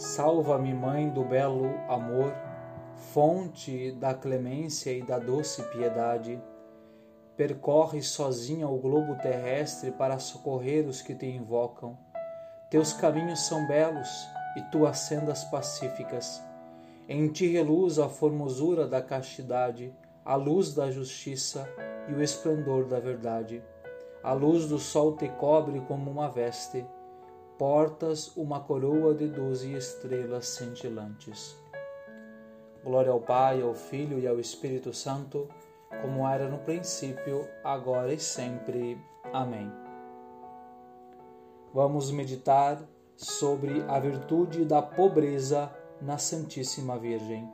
Salva-me, Mãe do belo amor, fonte da clemência e da doce piedade. Percorre sozinha o globo terrestre para socorrer os que te invocam. Teus caminhos são belos e tuas sendas pacíficas. Em ti reluz a formosura da castidade, a luz da justiça e o esplendor da verdade. A luz do sol te cobre como uma veste portas uma coroa de doze estrelas cintilantes. Glória ao Pai, ao Filho e ao Espírito Santo, como era no princípio, agora e sempre. Amém. Vamos meditar sobre a virtude da pobreza na Santíssima Virgem.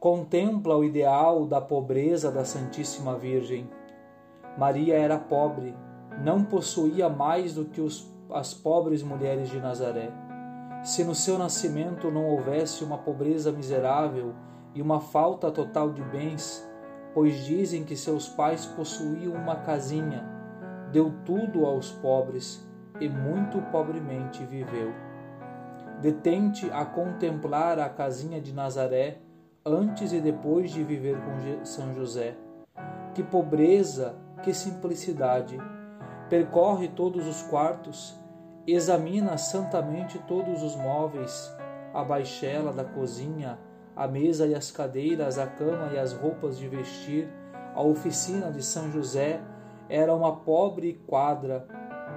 Contempla o ideal da pobreza da Santíssima Virgem. Maria era pobre, não possuía mais do que os as pobres mulheres de Nazaré. Se no seu nascimento não houvesse uma pobreza miserável e uma falta total de bens, pois dizem que seus pais possuíam uma casinha, deu tudo aos pobres e muito pobremente viveu. Detente a contemplar a casinha de Nazaré antes e depois de viver com São José. Que pobreza, que simplicidade! Percorre todos os quartos, examina santamente todos os móveis, a baixela da cozinha, a mesa e as cadeiras, a cama e as roupas de vestir. A oficina de São José era uma pobre quadra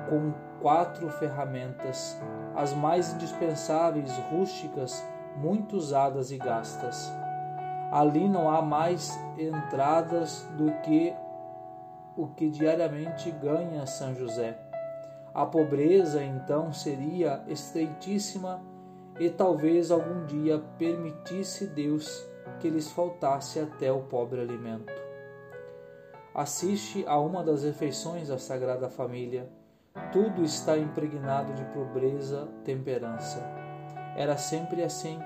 com quatro ferramentas, as mais indispensáveis, rústicas, muito usadas e gastas. Ali não há mais entradas do que o que diariamente ganha São José. A pobreza então seria estreitíssima e talvez algum dia permitisse Deus que lhes faltasse até o pobre alimento. Assiste a uma das refeições da Sagrada Família. Tudo está impregnado de pobreza, temperança. Era sempre assim.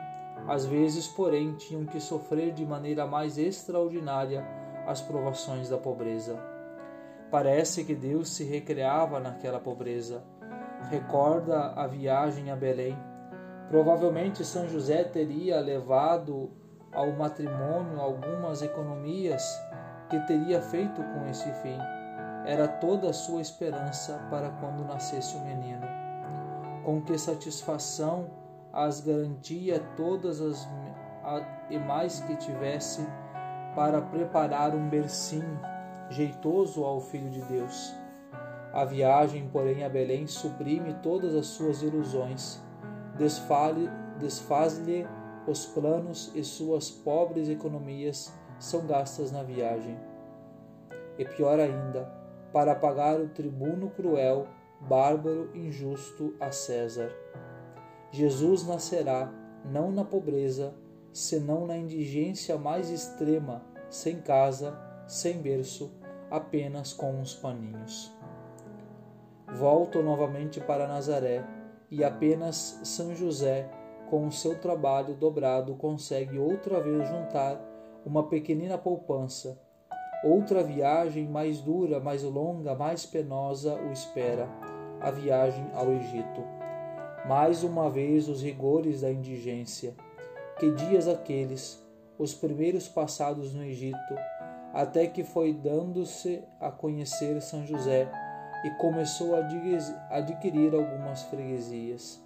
Às vezes, porém, tinham que sofrer de maneira mais extraordinária as provações da pobreza. Parece que Deus se recreava naquela pobreza. Recorda a viagem a Belém. Provavelmente São José teria levado ao matrimônio algumas economias que teria feito com esse fim. Era toda a sua esperança para quando nascesse o menino. Com que satisfação as garantia todas as e mais que tivesse para preparar um bercinho jeitoso ao Filho de Deus. A viagem, porém, a Belém suprime todas as suas ilusões, desfaz-lhe os planos e suas pobres economias são gastas na viagem. E pior ainda, para pagar o tribuno cruel, bárbaro, injusto a César. Jesus nascerá não na pobreza, senão na indigência mais extrema, sem casa, sem berço, apenas com uns paninhos. Volto novamente para Nazaré e apenas São José, com o seu trabalho dobrado, consegue outra vez juntar uma pequenina poupança. Outra viagem mais dura, mais longa, mais penosa o espera a viagem ao Egito. Mais uma vez os rigores da indigência. Que dias aqueles, os primeiros passados no Egito, até que foi dando-se a conhecer São José e começou a adquirir algumas freguesias.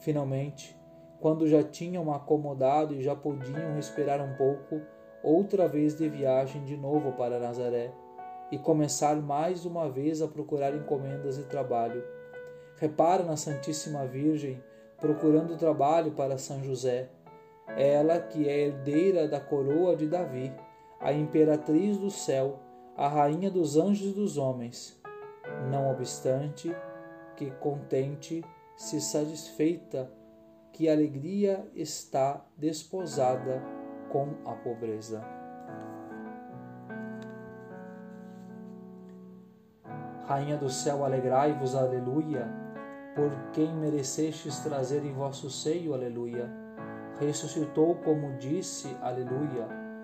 Finalmente, quando já tinham acomodado e já podiam respirar um pouco, outra vez de viagem de novo para Nazaré e começar mais uma vez a procurar encomendas e trabalho. Repara na Santíssima Virgem procurando trabalho para São José, ela que é herdeira da coroa de Davi a imperatriz do céu, a rainha dos anjos e dos homens. Não obstante, que contente, se satisfeita, que a alegria está desposada com a pobreza. Rainha do céu, alegrai-vos, aleluia, por quem merecestes trazer em vosso seio, aleluia. Ressuscitou como disse, aleluia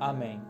Amém.